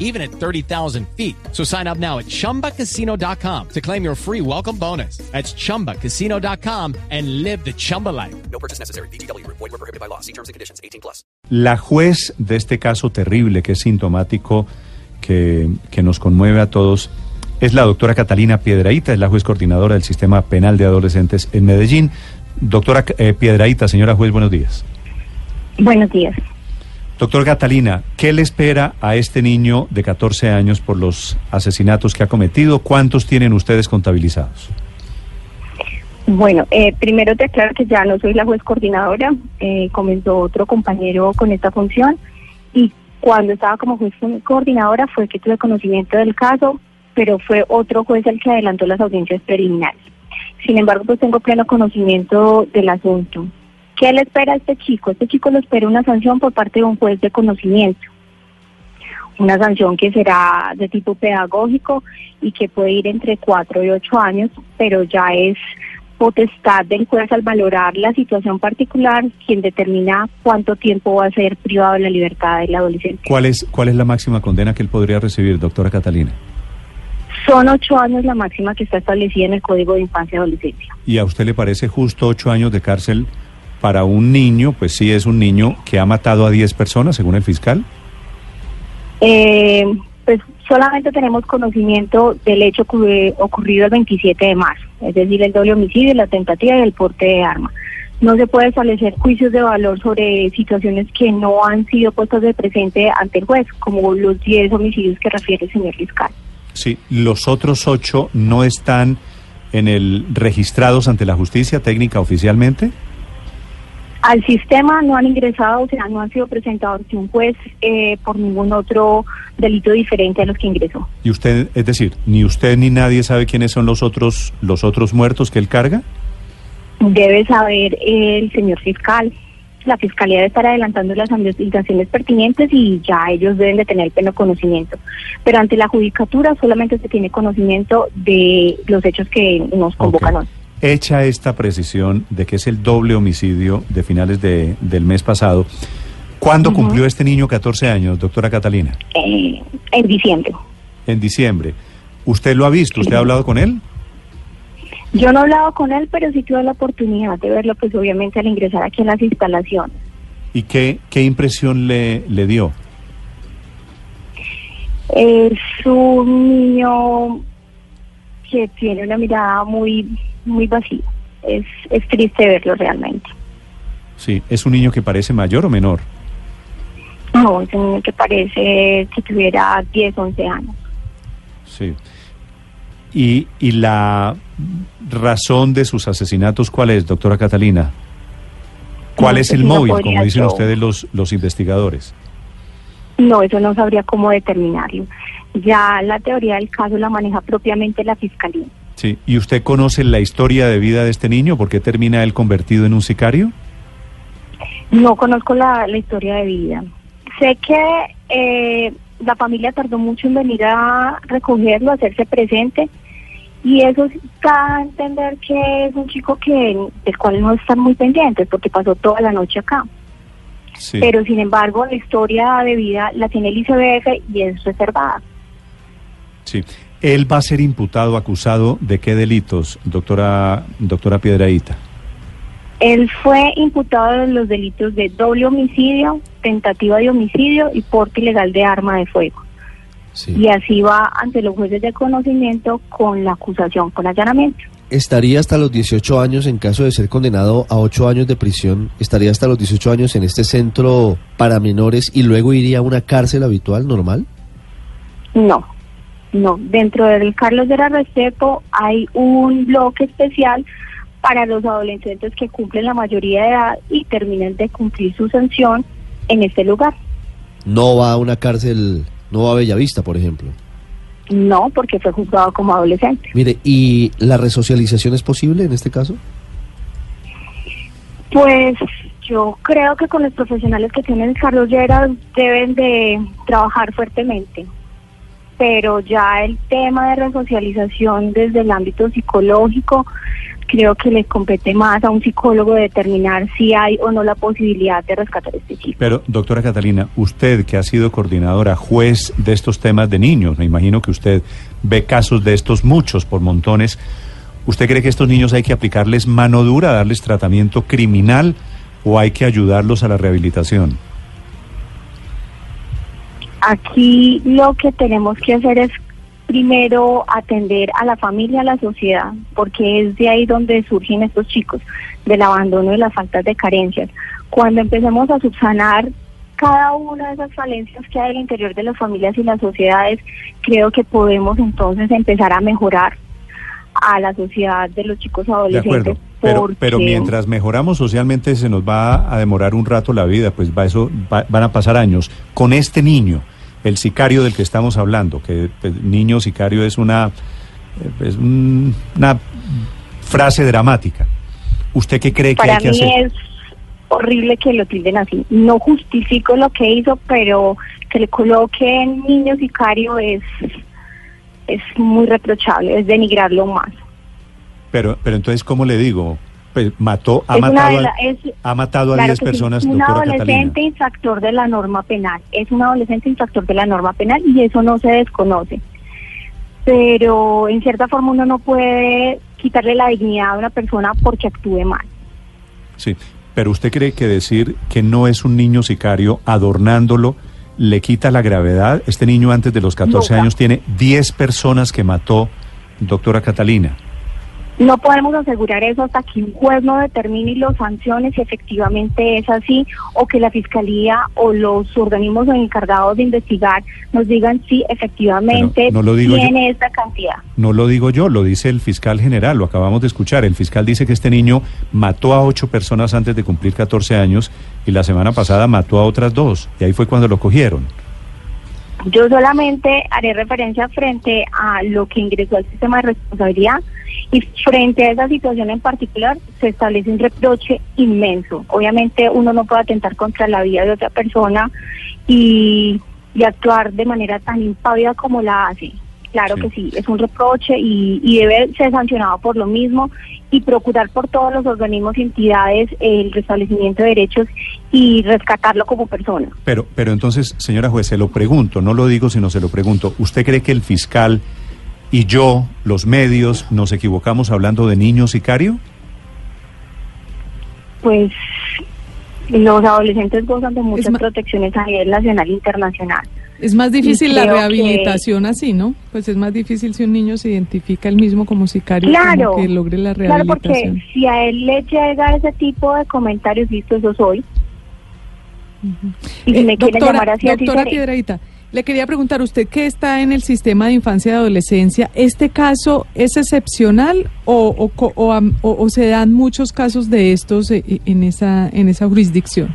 even at 30,000 feet. So sign up now at chumbacasino.com to claim your free welcome bonus. That's chumbacasino.com and live the Chumba life. No purchase necessary. BGW. Void were prohibited by law. See terms and conditions. 18 plus. La juez de este caso terrible que es sintomático, que, que nos conmueve a todos, es la doctora Catalina Piedraíta, es la juez coordinadora del Sistema Penal de Adolescentes en Medellín. Doctora eh, Piedraíta, señora juez, buenos días. Buenos días. Doctor Catalina, ¿qué le espera a este niño de 14 años por los asesinatos que ha cometido? ¿Cuántos tienen ustedes contabilizados? Bueno, eh, primero te aclaro que ya no soy la juez coordinadora, eh, comenzó otro compañero con esta función y cuando estaba como juez coordinadora fue que tuve conocimiento del caso, pero fue otro juez el que adelantó las audiencias preliminares. Sin embargo, pues tengo pleno conocimiento del asunto. ¿Qué le espera a este chico? Este chico le espera una sanción por parte de un juez de conocimiento. Una sanción que será de tipo pedagógico y que puede ir entre cuatro y ocho años, pero ya es potestad del juez al valorar la situación particular quien determina cuánto tiempo va a ser privado de la libertad del adolescente. ¿Cuál es, cuál es la máxima condena que él podría recibir, doctora Catalina? Son ocho años la máxima que está establecida en el Código de Infancia y Adolescencia. ¿Y a usted le parece justo ocho años de cárcel para un niño? Pues sí, es un niño que ha matado a diez personas, según el fiscal. Eh, pues solamente tenemos conocimiento del hecho que- ocurrido el 27 de marzo, es decir, el doble homicidio, la tentativa y el porte de arma. No se puede establecer juicios de valor sobre situaciones que no han sido puestas de presente ante el juez, como los 10 homicidios que refiere el señor fiscal. Sí, los otros ocho no están en el registrados ante la justicia técnica oficialmente. Al sistema no han ingresado, o sea, no han sido presentados ante un juez eh, por ningún otro delito diferente a los que ingresó. Y usted, es decir, ni usted ni nadie sabe quiénes son los otros, los otros muertos que él carga. Debe saber el señor fiscal. La fiscalía debe estar adelantando las investigaciones pertinentes y ya ellos deben de tener pleno conocimiento. Pero ante la judicatura solamente se tiene conocimiento de los hechos que nos convocan hoy. Hecha esta precisión de que es el doble homicidio de finales de- del mes pasado, ¿cuándo cumplió este niño 14 años, doctora Catalina? Eh, en diciembre. En diciembre. ¿Usted lo ha visto? ¿Usted ha hablado con él? Yo no he hablado con él, pero sí tuve la oportunidad de verlo, pues obviamente al ingresar aquí en las instalaciones. ¿Y qué, qué impresión le, le dio? Es un niño que tiene una mirada muy, muy vacía. Es, es triste verlo realmente. Sí, ¿es un niño que parece mayor o menor? No, es un niño que parece que tuviera 10, 11 años. Sí. ¿Y, y la razón de sus asesinatos cuál es, doctora Catalina? ¿Cuál No, es el no móvil, como dicen yo. ustedes los, los investigadores? No, eso no sabría cómo determinarlo. Ya la teoría del caso la maneja propiamente la fiscalía. Sí. ¿Y usted conoce la historia de vida de este niño? ¿Por qué termina él convertido en un sicario? No conozco la, la historia de vida. Sé que eh, la familia tardó mucho en venir a recogerlo, a hacerse presente, y eso da a entender que es un chico que del cual no están muy pendientes, porque pasó toda la noche acá. Sí. Pero sin embargo, la historia de vida la tiene el ICBF y es reservada. Sí. Él va a ser imputado, acusado de qué delitos, doctora, doctora Piedraíta. Él fue imputado de los delitos de doble homicidio, tentativa de homicidio y porte ilegal de arma de fuego. Y así va ante los jueces de conocimiento con la acusación, con allanamiento. estaría hasta los 18 años en caso de ser condenado a 8 años de prisión, estaría hasta los 18 años en este centro para menores y luego iría a una cárcel habitual normal? No, no. Dentro del Carlos de la Restrepo hay un bloque especial para los adolescentes que cumplen la mayoría de edad y terminan de cumplir su sanción en este lugar. No va a una cárcel, no va a Bellavista, por ejemplo. No, porque fue juzgado como adolescente. Mire, ¿y la resocialización es posible en este caso? Pues yo creo que con los profesionales que tienen Carlos Lleras deben de trabajar fuertemente. Pero ya el tema de resocialización desde el ámbito psicológico, creo que le compete más a un psicólogo determinar si hay o no la posibilidad de rescatar a este chico. Pero, doctora Catalina, usted que ha sido coordinadora, juez de estos temas de niños, me imagino que usted ve casos de estos muchos por montones. ¿Usted cree que estos niños hay que aplicarles mano dura, darles tratamiento criminal o hay que ayudarlos a la rehabilitación? Aquí lo que tenemos que hacer es primero atender a la familia, a la sociedad, porque es de ahí donde surgen estos chicos, del abandono y las faltas de carencias. Cuando empecemos a subsanar cada una de esas falencias que hay al interior de las familias y las sociedades, creo que podemos entonces empezar a mejorar a la sociedad de los chicos De adolescentes. acuerdo. Pero, porque- pero mientras mejoramos socialmente se nos va a demorar un rato la vida, pues va eso va- van a pasar años. Con este niño, el sicario del que estamos hablando, que pues, niño sicario es una, es un- una frase dramática. ¿Usted qué cree que Para hay que mí hacer? es horrible que lo tilden así. No justifico lo que hizo, pero que le coloquen niño sicario es, es muy reprochable, es denigrarlo más. Pero, pero entonces, ¿cómo le digo? Pues mató, ha Es matado, a, es- ha matado a Claro 10 que sí, personas, un doctora Catalina. adolescente infractor de la norma penal, es un adolescente infractor de la norma penal y eso no se desconoce. Pero en cierta forma uno no puede quitarle la dignidad a una persona porque actúe mal. Sí, pero usted cree que decir que no es un niño sicario, adornándolo, le quita la gravedad. Este niño antes de los 14 Nunca. años tiene 10 personas que mató doctora Catalina. No podemos asegurar eso hasta que un juez no determine y lo sancione si efectivamente es así o que la fiscalía o los organismos encargados de investigar nos digan si efectivamente no lo digo yo. tiene esta cantidad. No lo digo yo, lo dice el fiscal general, lo acabamos de escuchar. El fiscal dice que este niño mató a ocho personas antes de cumplir 14 años y la semana pasada mató a otras dos. Y ahí fue cuando lo cogieron. Yo solamente haré referencia frente a lo que ingresó al sistema de responsabilidad y frente a esa situación en particular se establece un reproche inmenso. Obviamente uno no puede atentar contra la vida de otra persona y, y actuar de manera tan impávida como la hace. Claro Sí. que sí, es un reproche y, y debe ser sancionado por lo mismo y procurar por todos los organismos y entidades el restablecimiento de derechos y rescatarlo como persona. Pero, pero entonces, señora juez, se lo pregunto, no lo digo, sino se lo pregunto. ¿Usted cree que el fiscal y yo, los medios, nos equivocamos hablando de niño sicario? pues los adolescentes gozan de muchas protecciones a nivel nacional e internacional. Es más difícil la rehabilitación así, ¿no? Pues es más difícil si un niño se identifica él mismo como sicario, Claro, como que logre la claro, porque rehabilitación. si a él le llega ese tipo de comentarios, listo, eso soy. Y si Eh, me quieren doctora, llamar así, así doctora seré. Piedradita, le quería preguntar, usted que está en el sistema de infancia y adolescencia, ¿este caso es excepcional o, o, o o- se dan muchos casos de estos eh, en esa, en esa jurisdicción?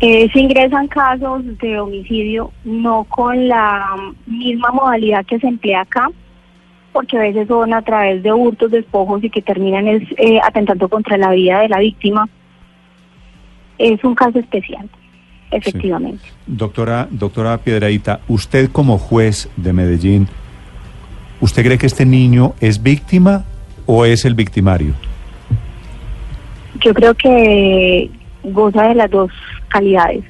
Eh, se ingresan casos de homicidio no con la misma modalidad que se emplea acá, porque a veces son a través de hurtos, despojos y que terminan es, eh, atentando contra la vida de la víctima. Es un caso especial, efectivamente. Doctora, doctora Piedradita, usted como juez de Medellín, ¿usted cree que este niño es víctima o es el victimario? Yo creo que goza de las dos calidades.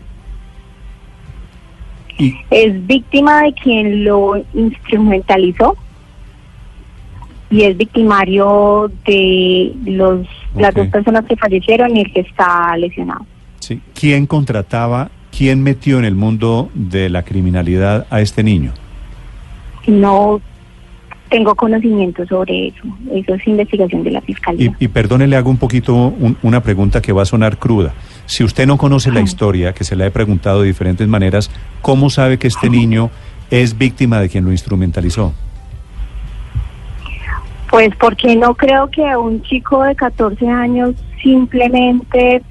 Y, Es víctima de quien lo instrumentalizó y es victimario de los las dos personas que fallecieron y el que está lesionado. Sí, ¿Quién contrataba, quién metió en el mundo de la criminalidad a este niño? No tengo conocimiento sobre eso. Eso es investigación de la fiscalía. Y, y perdone, le hago un poquito un- una pregunta que va a sonar cruda. Si usted no conoce la historia, que se la he preguntado de diferentes maneras, ¿cómo sabe que este niño es víctima de quien lo instrumentalizó? Pues porque no creo que un chico de 14 años simplemente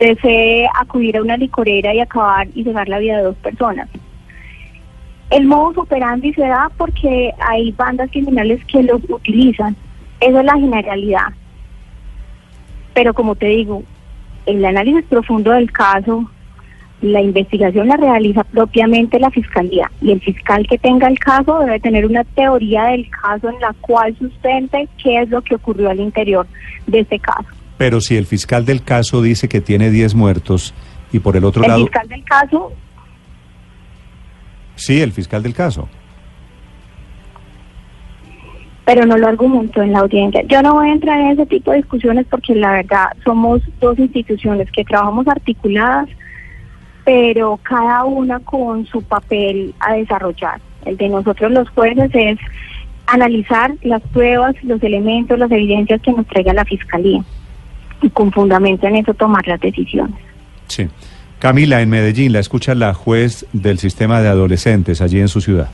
desee acudir a una licorera y acabar y cegar la vida de dos personas. El modus operandi se da porque hay bandas criminales que los utilizan. Esa es la generalidad. Pero como te digo, el análisis profundo del caso, la investigación la realiza propiamente la fiscalía y el fiscal que tenga el caso debe tener una teoría del caso en la cual sustente qué es lo que ocurrió al interior de este caso. Pero si el fiscal del caso dice que tiene 10 muertos y por el otro El lado... fiscal del caso Sí, el fiscal del caso. pero no lo argumentó en la audiencia. Yo no voy a entrar en ese tipo de discusiones porque la verdad somos dos instituciones que trabajamos articuladas, pero cada una con su papel a desarrollar. El de nosotros los jueces es analizar las pruebas, los elementos, las evidencias que nos traiga la fiscalía y con fundamento en eso tomar las decisiones. Sí. Camila, en Medellín, la escucha la juez del sistema de adolescentes allí en su ciudad.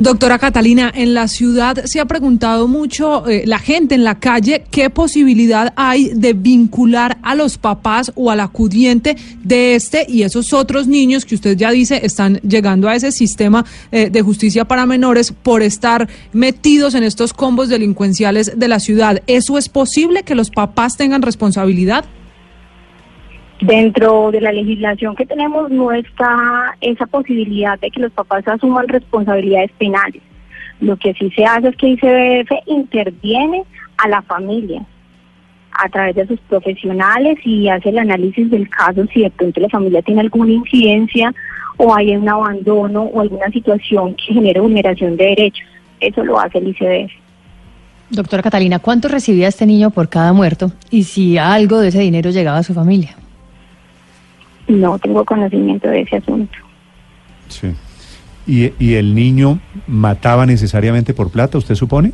Doctora Catalina, en la ciudad se ha preguntado mucho eh, la gente en la calle qué posibilidad hay de vincular a los papás o al acudiente de este y esos otros niños que usted ya dice están llegando a ese sistema eh, de justicia para menores por estar metidos en estos combos delincuenciales de la ciudad. ¿Eso es posible que los papás tengan responsabilidad? Dentro de la legislación que tenemos no está esa posibilidad de que los papás asuman responsabilidades penales. Lo que sí se hace es que ICBF interviene a la familia a través de sus profesionales y hace el análisis del caso si de pronto la familia tiene alguna incidencia o hay un abandono o alguna situación que genere vulneración de derechos. Eso lo hace el ICBF. Doctora Catalina, ¿cuánto recibía este niño por cada muerto? Y si algo de ese dinero llegaba a su familia. No tengo conocimiento de ese asunto. Sí. ¿Y, y el niño mataba necesariamente por plata, usted supone?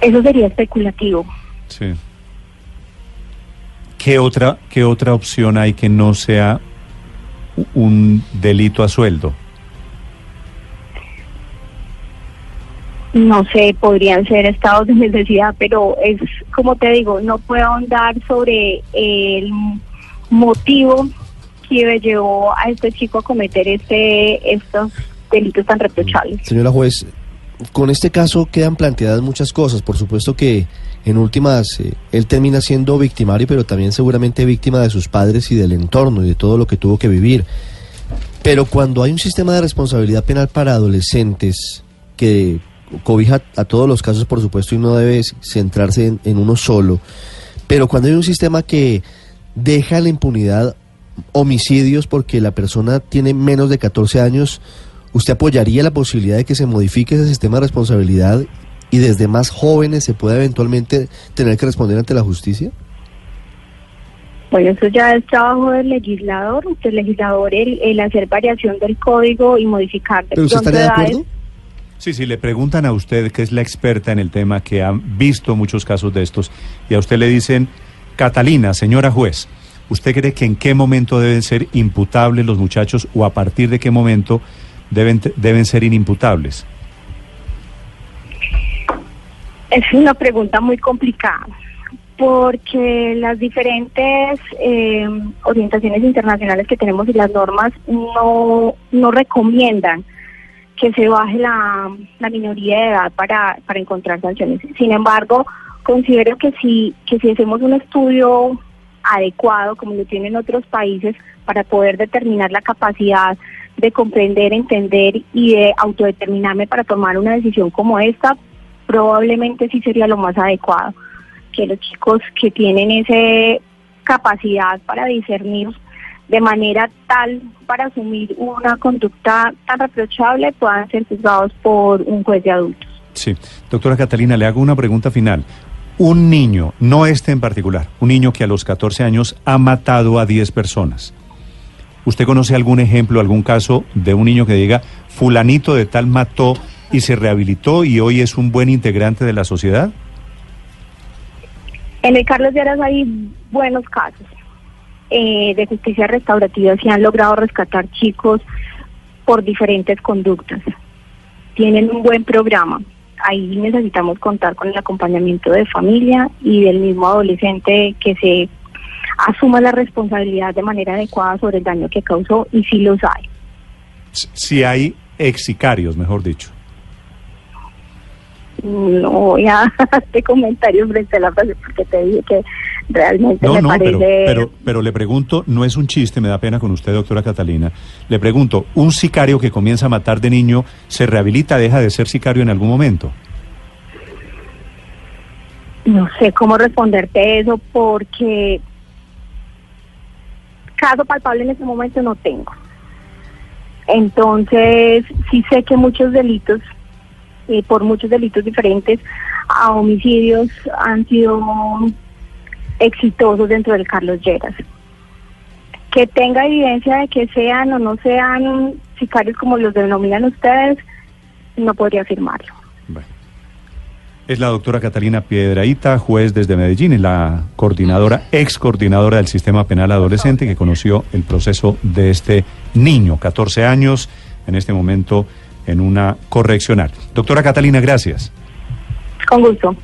Eso sería especulativo. Sí. ¿Qué otra, ¿Qué otra opción hay que no sea un delito a sueldo? No sé, podrían ser estados de necesidad, pero es como te digo, no puedo ahondar sobre el motivo que llevó a este chico a cometer este estos delitos tan reprochables. Señora juez, con este caso quedan planteadas muchas cosas. Por supuesto que en últimas eh, él termina siendo victimario, pero también seguramente víctima de sus padres y del entorno y de todo lo que tuvo que vivir. Pero cuando hay un sistema de responsabilidad penal para adolescentes que cobija a todos los casos, por supuesto, y no debe centrarse en, en uno solo, pero cuando hay un sistema que deja la impunidad homicidios porque la persona tiene menos de 14 años, ¿usted apoyaría la posibilidad de que se modifique ese sistema de responsabilidad y desde más jóvenes se pueda eventualmente tener que responder ante la justicia? Bueno, eso ya es trabajo del legislador, del legislador el, el hacer variación del código y modificar ¿Pero usted estaría de acuerdo? Sí, sí, le preguntan a usted, que es la experta en el tema, que ha visto muchos casos de estos, y a usted le dicen, Catalina, señora juez, ¿usted cree que en qué momento deben ser imputables los muchachos o a partir de qué momento deben, deben ser inimputables? Es una pregunta muy complicada porque las diferentes eh, orientaciones internacionales que tenemos y las normas no, no recomiendan que se baje la, la minoría de edad para, para encontrar sanciones. Sin embargo, considero que si, que si hacemos un estudio adecuado, como lo tienen otros países, para poder determinar la capacidad de comprender, entender y de autodeterminarme para tomar una decisión como esta, probablemente sí sería lo más adecuado. Que los chicos que tienen esa capacidad para discernir de manera tal para asumir una conducta tan reprochable puedan ser juzgados por un juez de adultos. Sí, doctora Catalina, le hago una pregunta final. Un niño, no este en particular, un niño que a los 14 años ha matado a 10 personas. ¿Usted conoce algún ejemplo, algún caso de un niño que diga, fulanito de tal mató y se rehabilitó y hoy es un buen integrante de la sociedad? En el Carlos Lleras hay buenos casos eh, de justicia restaurativa, se han logrado rescatar chicos por diferentes conductas. Tienen un buen programa. Ahí necesitamos contar con el acompañamiento de familia y del mismo adolescente que se asuma la responsabilidad de manera adecuada sobre el daño que causó y si los hay. Si hay ex sicarios, mejor dicho. No voy a hacer comentarios frente a la frase porque te dije que realmente No, me no, parece... pero, pero, pero le pregunto, no es un chiste, me da pena con usted, doctora Catalina. Le pregunto, ¿un sicario que comienza a matar de niño se rehabilita, deja de ser sicario en algún momento? No sé cómo responderte eso porque caso palpable en este momento no tengo. Entonces, sí sé que muchos delitos, eh, por muchos delitos diferentes, a homicidios han sido exitosos dentro del Carlos Lleras. Que tenga evidencia de que sean o no sean sicarios como los denominan ustedes, no podría afirmarlo. Bueno. Es la doctora Catalina Piedraíta, juez desde Medellín, y la coordinadora, ex coordinadora del sistema penal adolescente que conoció el proceso de este niño, 14 años, en este momento en una correccional. Doctora Catalina, gracias. Con gusto.